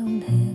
don't have